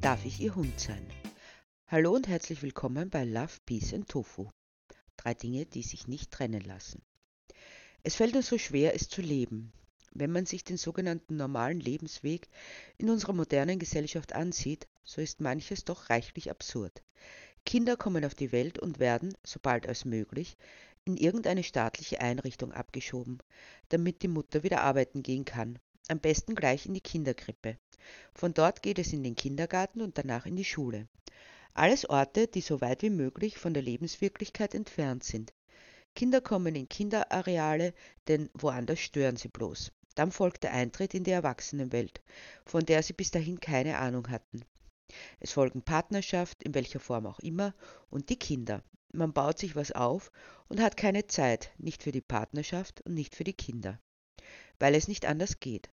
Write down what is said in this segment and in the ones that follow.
Darf ich Ihr Hund sein? Hallo und herzlich willkommen bei Love, Peace and Tofu. Drei Dinge, die sich nicht trennen lassen. Es fällt uns so schwer, es zu leben. Wenn man sich den sogenannten normalen Lebensweg in unserer modernen Gesellschaft ansieht, so ist manches doch reichlich absurd. Kinder kommen auf die Welt und werden, sobald als möglich, in irgendeine staatliche Einrichtung abgeschoben, damit die Mutter wieder arbeiten gehen kann, am besten gleich in die Kinderkrippe. Von dort geht es in den Kindergarten und danach in die Schule. Alles Orte, die so weit wie möglich von der Lebenswirklichkeit entfernt sind. Kinder kommen in Kinderareale, denn woanders stören sie bloß. Dann folgt der Eintritt in die Erwachsenenwelt, von der sie bis dahin keine Ahnung hatten. Es folgen Partnerschaft, in welcher Form auch immer, und die Kinder. Man baut sich was auf und hat keine Zeit, nicht für die Partnerschaft und nicht für die Kinder. Weil es nicht anders geht.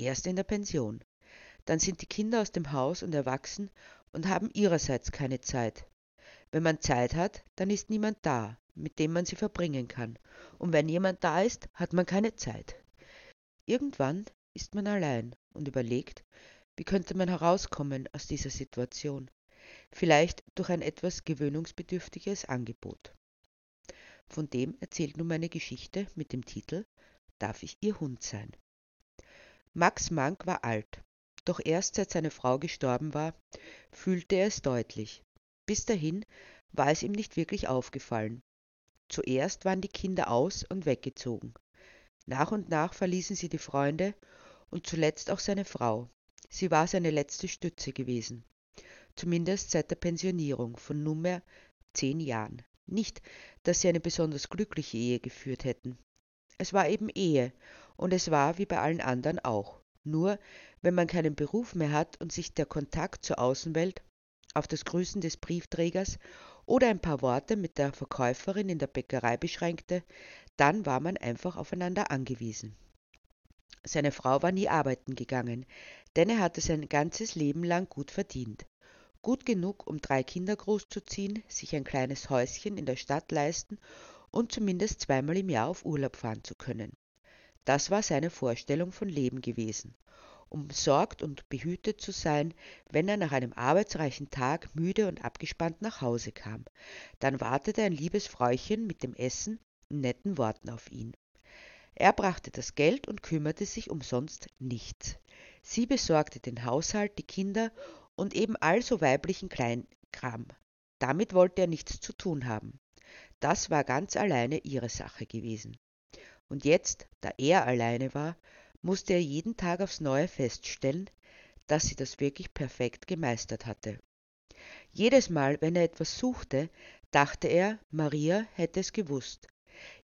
Erst in der Pension. Dann sind die Kinder aus dem Haus und erwachsen und haben ihrerseits keine Zeit. Wenn man Zeit hat, dann ist niemand da, mit dem man sie verbringen kann. Und wenn jemand da ist, hat man keine Zeit. Irgendwann ist man allein und überlegt, wie könnte man herauskommen aus dieser Situation. Vielleicht durch ein etwas gewöhnungsbedürftiges Angebot. Von dem erzählt nun meine Geschichte mit dem Titel Darf ich Ihr Hund sein? Max Mank war alt, doch erst seit seine Frau gestorben war, fühlte er es deutlich. Bis dahin war es ihm nicht wirklich aufgefallen. Zuerst waren die Kinder aus und weggezogen. Nach und nach verließen sie die Freunde und zuletzt auch seine Frau. Sie war seine letzte Stütze gewesen. Zumindest seit der Pensionierung von nunmehr zehn Jahren. Nicht, dass sie eine besonders glückliche Ehe geführt hätten. Es war eben Ehe, und es war wie bei allen anderen auch. Nur wenn man keinen Beruf mehr hat und sich der Kontakt zur Außenwelt auf das Grüßen des Briefträgers oder ein paar Worte mit der Verkäuferin in der Bäckerei beschränkte, dann war man einfach aufeinander angewiesen. Seine Frau war nie arbeiten gegangen, denn er hatte sein ganzes Leben lang gut verdient. Gut genug, um drei Kinder großzuziehen, sich ein kleines Häuschen in der Stadt leisten und zumindest zweimal im Jahr auf Urlaub fahren zu können. Das war seine Vorstellung von Leben gewesen umsorgt und behütet zu sein, wenn er nach einem arbeitsreichen Tag müde und abgespannt nach Hause kam. Dann wartete ein liebes Fräuchen mit dem Essen und netten Worten auf ihn. Er brachte das Geld und kümmerte sich um sonst nichts. Sie besorgte den Haushalt, die Kinder und eben also weiblichen Kleinkram. Damit wollte er nichts zu tun haben. Das war ganz alleine ihre Sache gewesen. Und jetzt, da er alleine war, musste er jeden Tag aufs neue feststellen, dass sie das wirklich perfekt gemeistert hatte. Jedes Mal, wenn er etwas suchte, dachte er, Maria hätte es gewusst.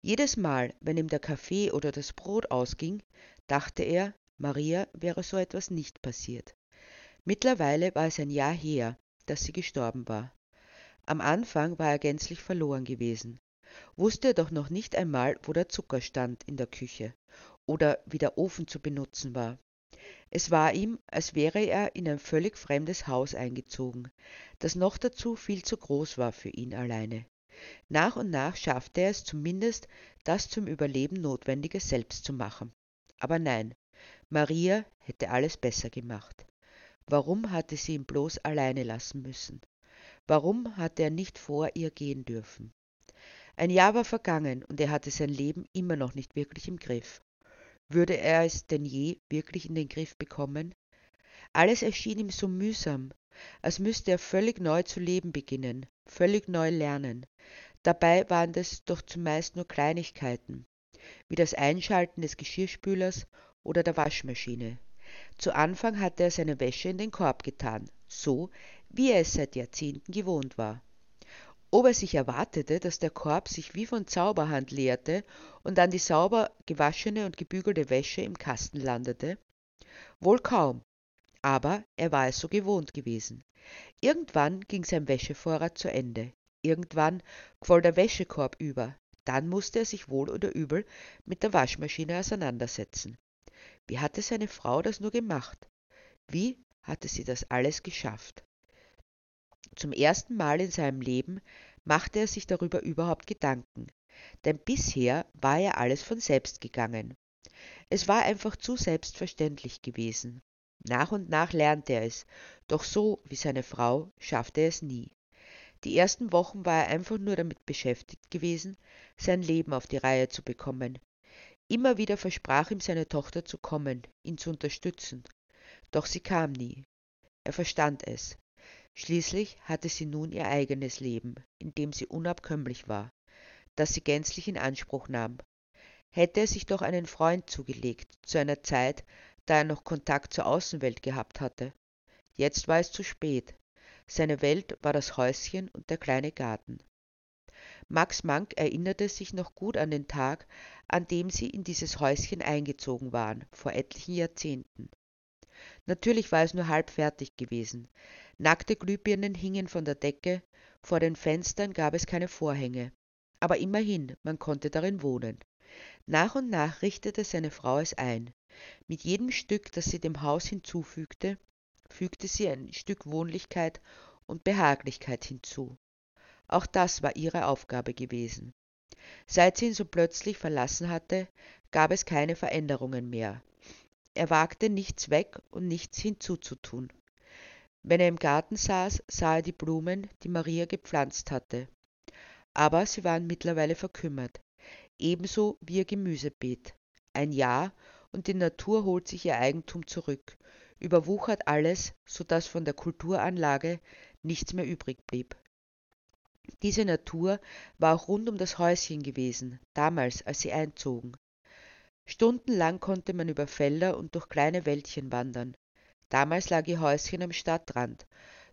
Jedes Mal, wenn ihm der Kaffee oder das Brot ausging, dachte er, Maria wäre so etwas nicht passiert. Mittlerweile war es ein Jahr her, dass sie gestorben war. Am Anfang war er gänzlich verloren gewesen, wusste doch noch nicht einmal, wo der Zucker stand in der Küche oder wie der Ofen zu benutzen war. Es war ihm, als wäre er in ein völlig fremdes Haus eingezogen, das noch dazu viel zu groß war für ihn alleine. Nach und nach schaffte er es zumindest, das zum Überleben Notwendige selbst zu machen. Aber nein, Maria hätte alles besser gemacht. Warum hatte sie ihn bloß alleine lassen müssen? Warum hatte er nicht vor ihr gehen dürfen? Ein Jahr war vergangen und er hatte sein Leben immer noch nicht wirklich im Griff. Würde er es denn je wirklich in den Griff bekommen? Alles erschien ihm so mühsam, als müsste er völlig neu zu leben beginnen, völlig neu lernen. Dabei waren das doch zumeist nur Kleinigkeiten, wie das Einschalten des Geschirrspülers oder der Waschmaschine. Zu Anfang hatte er seine Wäsche in den Korb getan, so wie er es seit Jahrzehnten gewohnt war. Ob er sich erwartete, dass der Korb sich wie von Zauberhand leerte und dann die sauber gewaschene und gebügelte Wäsche im Kasten landete? Wohl kaum, aber er war es so gewohnt gewesen. Irgendwann ging sein Wäschevorrat zu Ende. Irgendwann quoll der Wäschekorb über. Dann musste er sich wohl oder übel mit der Waschmaschine auseinandersetzen. Wie hatte seine Frau das nur gemacht? Wie hatte sie das alles geschafft? Zum ersten Mal in seinem Leben machte er sich darüber überhaupt Gedanken, denn bisher war ja alles von selbst gegangen. Es war einfach zu selbstverständlich gewesen. Nach und nach lernte er es, doch so wie seine Frau schaffte er es nie. Die ersten Wochen war er einfach nur damit beschäftigt gewesen, sein Leben auf die Reihe zu bekommen. Immer wieder versprach ihm seine Tochter zu kommen, ihn zu unterstützen. Doch sie kam nie. Er verstand es. Schließlich hatte sie nun ihr eigenes Leben, in dem sie unabkömmlich war, das sie gänzlich in Anspruch nahm. Hätte er sich doch einen Freund zugelegt, zu einer Zeit, da er noch Kontakt zur Außenwelt gehabt hatte. Jetzt war es zu spät. Seine Welt war das Häuschen und der kleine Garten. Max Mank erinnerte sich noch gut an den Tag, an dem sie in dieses Häuschen eingezogen waren, vor etlichen Jahrzehnten. Natürlich war es nur halb fertig gewesen. Nackte Glühbirnen hingen von der Decke, vor den Fenstern gab es keine Vorhänge. Aber immerhin, man konnte darin wohnen. Nach und nach richtete seine Frau es ein. Mit jedem Stück, das sie dem Haus hinzufügte, fügte sie ein Stück Wohnlichkeit und Behaglichkeit hinzu. Auch das war ihre Aufgabe gewesen. Seit sie ihn so plötzlich verlassen hatte, gab es keine Veränderungen mehr. Er wagte nichts weg und nichts hinzuzutun. Wenn er im Garten saß, sah er die Blumen, die Maria gepflanzt hatte. Aber sie waren mittlerweile verkümmert, ebenso wie ihr Gemüsebeet. Ein Jahr und die Natur holt sich ihr Eigentum zurück, überwuchert alles, so dass von der Kulturanlage nichts mehr übrig blieb. Diese Natur war auch rund um das Häuschen gewesen, damals, als sie einzogen. Stundenlang konnte man über Felder und durch kleine Wäldchen wandern. Damals lag ihr Häuschen am Stadtrand,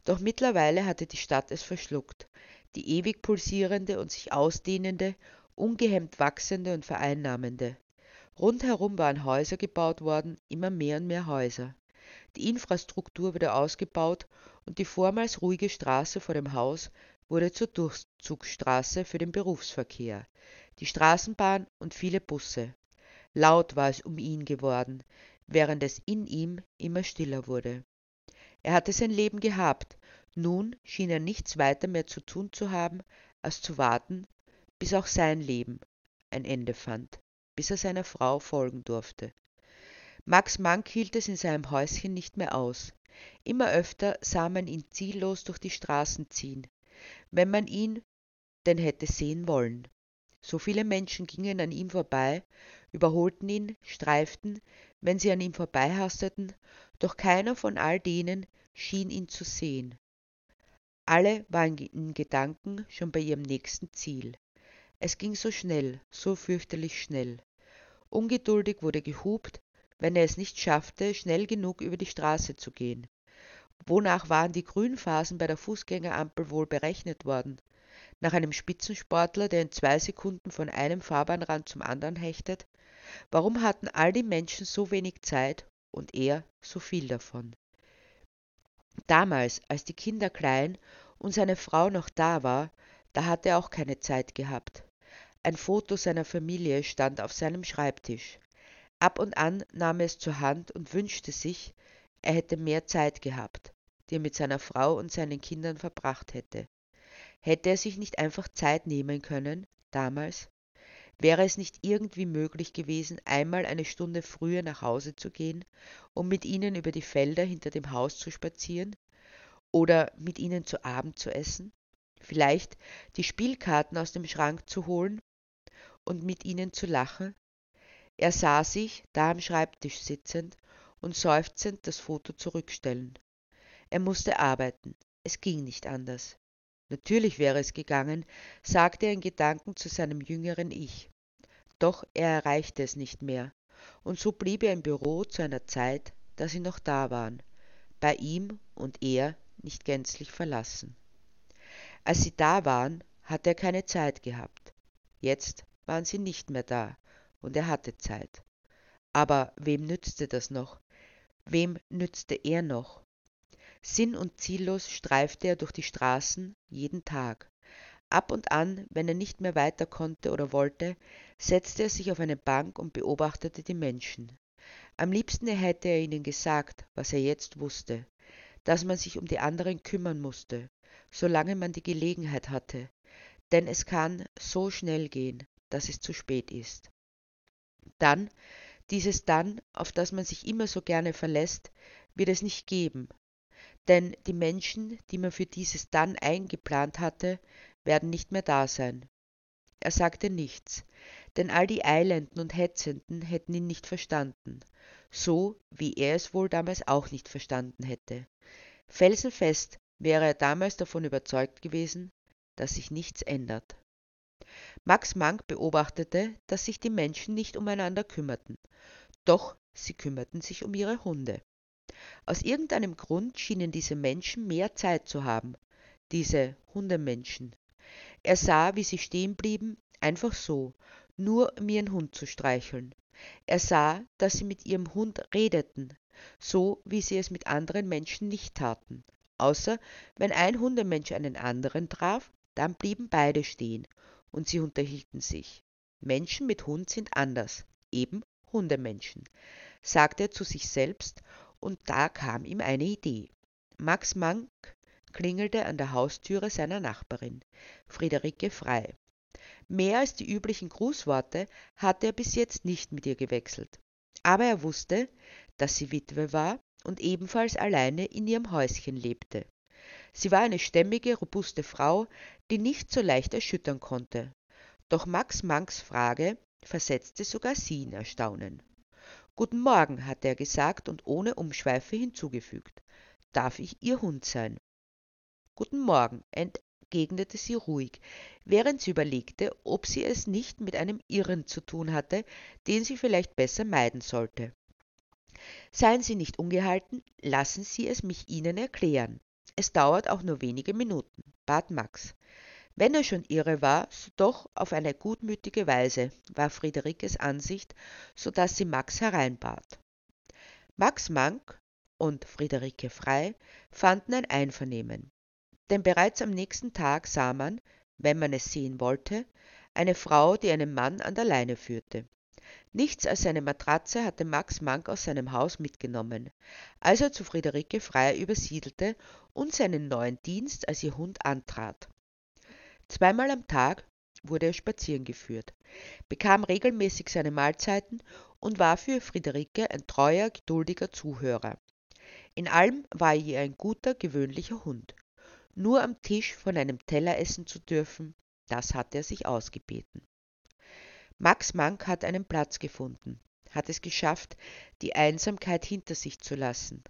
doch mittlerweile hatte die Stadt es verschluckt, die ewig pulsierende und sich ausdehnende, ungehemmt wachsende und vereinnahmende. Rundherum waren Häuser gebaut worden, immer mehr und mehr Häuser. Die Infrastruktur wurde ausgebaut und die vormals ruhige Straße vor dem Haus wurde zur Durchzugsstraße für den Berufsverkehr, die Straßenbahn und viele Busse. Laut war es um ihn geworden, während es in ihm immer stiller wurde. Er hatte sein Leben gehabt, nun schien er nichts weiter mehr zu tun zu haben, als zu warten, bis auch sein Leben ein Ende fand, bis er seiner Frau folgen durfte. Max Mank hielt es in seinem Häuschen nicht mehr aus. Immer öfter sah man ihn ziellos durch die Straßen ziehen, wenn man ihn denn hätte sehen wollen. So viele Menschen gingen an ihm vorbei, überholten ihn, streiften, wenn sie an ihm vorbeihasteten, doch keiner von all denen schien ihn zu sehen. Alle waren in Gedanken schon bei ihrem nächsten Ziel. Es ging so schnell, so fürchterlich schnell. Ungeduldig wurde gehupt, wenn er es nicht schaffte, schnell genug über die Straße zu gehen. Wonach waren die Grünphasen bei der Fußgängerampel wohl berechnet worden? Nach einem Spitzensportler, der in zwei Sekunden von einem Fahrbahnrand zum anderen hechtet? Warum hatten all die Menschen so wenig Zeit und er so viel davon? Damals, als die Kinder klein und seine Frau noch da war, da hatte er auch keine Zeit gehabt. Ein Foto seiner Familie stand auf seinem Schreibtisch. Ab und an nahm er es zur Hand und wünschte sich, er hätte mehr Zeit gehabt, die er mit seiner Frau und seinen Kindern verbracht hätte. Hätte er sich nicht einfach Zeit nehmen können, damals? Wäre es nicht irgendwie möglich gewesen, einmal eine Stunde früher nach Hause zu gehen, um mit ihnen über die Felder hinter dem Haus zu spazieren? Oder mit ihnen zu Abend zu essen? Vielleicht die Spielkarten aus dem Schrank zu holen und mit ihnen zu lachen? Er sah sich, da am Schreibtisch sitzend und seufzend das Foto zurückstellen. Er musste arbeiten, es ging nicht anders. Natürlich wäre es gegangen, sagte er in Gedanken zu seinem jüngeren Ich. Doch er erreichte es nicht mehr, und so blieb er im Büro zu einer Zeit, da sie noch da waren, bei ihm und er nicht gänzlich verlassen. Als sie da waren, hatte er keine Zeit gehabt. Jetzt waren sie nicht mehr da, und er hatte Zeit. Aber wem nützte das noch? Wem nützte er noch? Sinn und ziellos streifte er durch die Straßen jeden Tag. Ab und an, wenn er nicht mehr weiter konnte oder wollte, setzte er sich auf eine Bank und beobachtete die Menschen. Am liebsten hätte er ihnen gesagt, was er jetzt wusste, dass man sich um die anderen kümmern musste, solange man die Gelegenheit hatte, denn es kann so schnell gehen, dass es zu spät ist. Dann, dieses Dann, auf das man sich immer so gerne verlässt, wird es nicht geben, denn die Menschen, die man für dieses dann eingeplant hatte, werden nicht mehr da sein. Er sagte nichts, denn all die Eilenden und Hetzenden hätten ihn nicht verstanden, so wie er es wohl damals auch nicht verstanden hätte. Felsenfest wäre er damals davon überzeugt gewesen, dass sich nichts ändert. Max Mank beobachtete, dass sich die Menschen nicht umeinander kümmerten, doch sie kümmerten sich um ihre Hunde. Aus irgendeinem Grund schienen diese Menschen mehr Zeit zu haben, diese Hundemenschen. Er sah, wie sie stehen blieben, einfach so, nur um ihren Hund zu streicheln. Er sah, dass sie mit ihrem Hund redeten, so wie sie es mit anderen Menschen nicht taten. Außer wenn ein Hundemensch einen anderen traf, dann blieben beide stehen und sie unterhielten sich. Menschen mit Hund sind anders, eben Hundemenschen, sagte er zu sich selbst, und da kam ihm eine Idee. Max Mank klingelte an der Haustüre seiner Nachbarin, Friederike Frei. Mehr als die üblichen Grußworte hatte er bis jetzt nicht mit ihr gewechselt. Aber er wusste, dass sie Witwe war und ebenfalls alleine in ihrem Häuschen lebte. Sie war eine stämmige, robuste Frau, die nicht so leicht erschüttern konnte. Doch Max Manks Frage versetzte sogar sie in Erstaunen. Guten Morgen, hatte er gesagt und ohne Umschweife hinzugefügt. Darf ich Ihr Hund sein? Guten Morgen, entgegnete sie ruhig, während sie überlegte, ob sie es nicht mit einem Irren zu tun hatte, den sie vielleicht besser meiden sollte. Seien Sie nicht ungehalten, lassen Sie es mich Ihnen erklären. Es dauert auch nur wenige Minuten, bat Max. Wenn er schon irre war, so doch auf eine gutmütige Weise, war Friederikes Ansicht, so dass sie Max hereinbat. Max Mank und Friederike Frei fanden ein Einvernehmen, denn bereits am nächsten Tag sah man, wenn man es sehen wollte, eine Frau, die einen Mann an der Leine führte. Nichts als seine Matratze hatte Max Mank aus seinem Haus mitgenommen, als er zu Friederike Frei übersiedelte und seinen neuen Dienst als ihr Hund antrat. Zweimal am Tag wurde er spazieren geführt, bekam regelmäßig seine Mahlzeiten und war für Friederike ein treuer, geduldiger Zuhörer. In allem war er ihr ein guter, gewöhnlicher Hund. Nur am Tisch von einem Teller essen zu dürfen, das hatte er sich ausgebeten. Max Mank hat einen Platz gefunden, hat es geschafft, die Einsamkeit hinter sich zu lassen.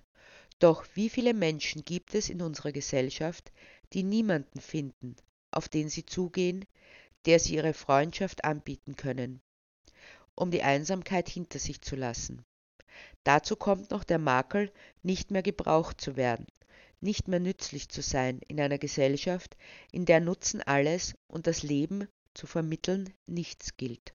Doch wie viele Menschen gibt es in unserer Gesellschaft, die niemanden finden, auf den sie zugehen, der sie ihre Freundschaft anbieten können, um die Einsamkeit hinter sich zu lassen. Dazu kommt noch der Makel, nicht mehr gebraucht zu werden, nicht mehr nützlich zu sein in einer Gesellschaft, in der Nutzen alles und das Leben zu vermitteln nichts gilt.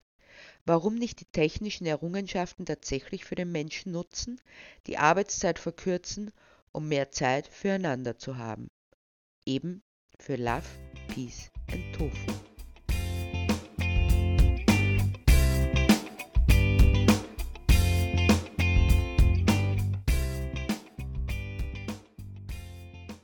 Warum nicht die technischen Errungenschaften tatsächlich für den Menschen nutzen, die Arbeitszeit verkürzen, um mehr Zeit füreinander zu haben? Eben für Love, Peace and Tofu.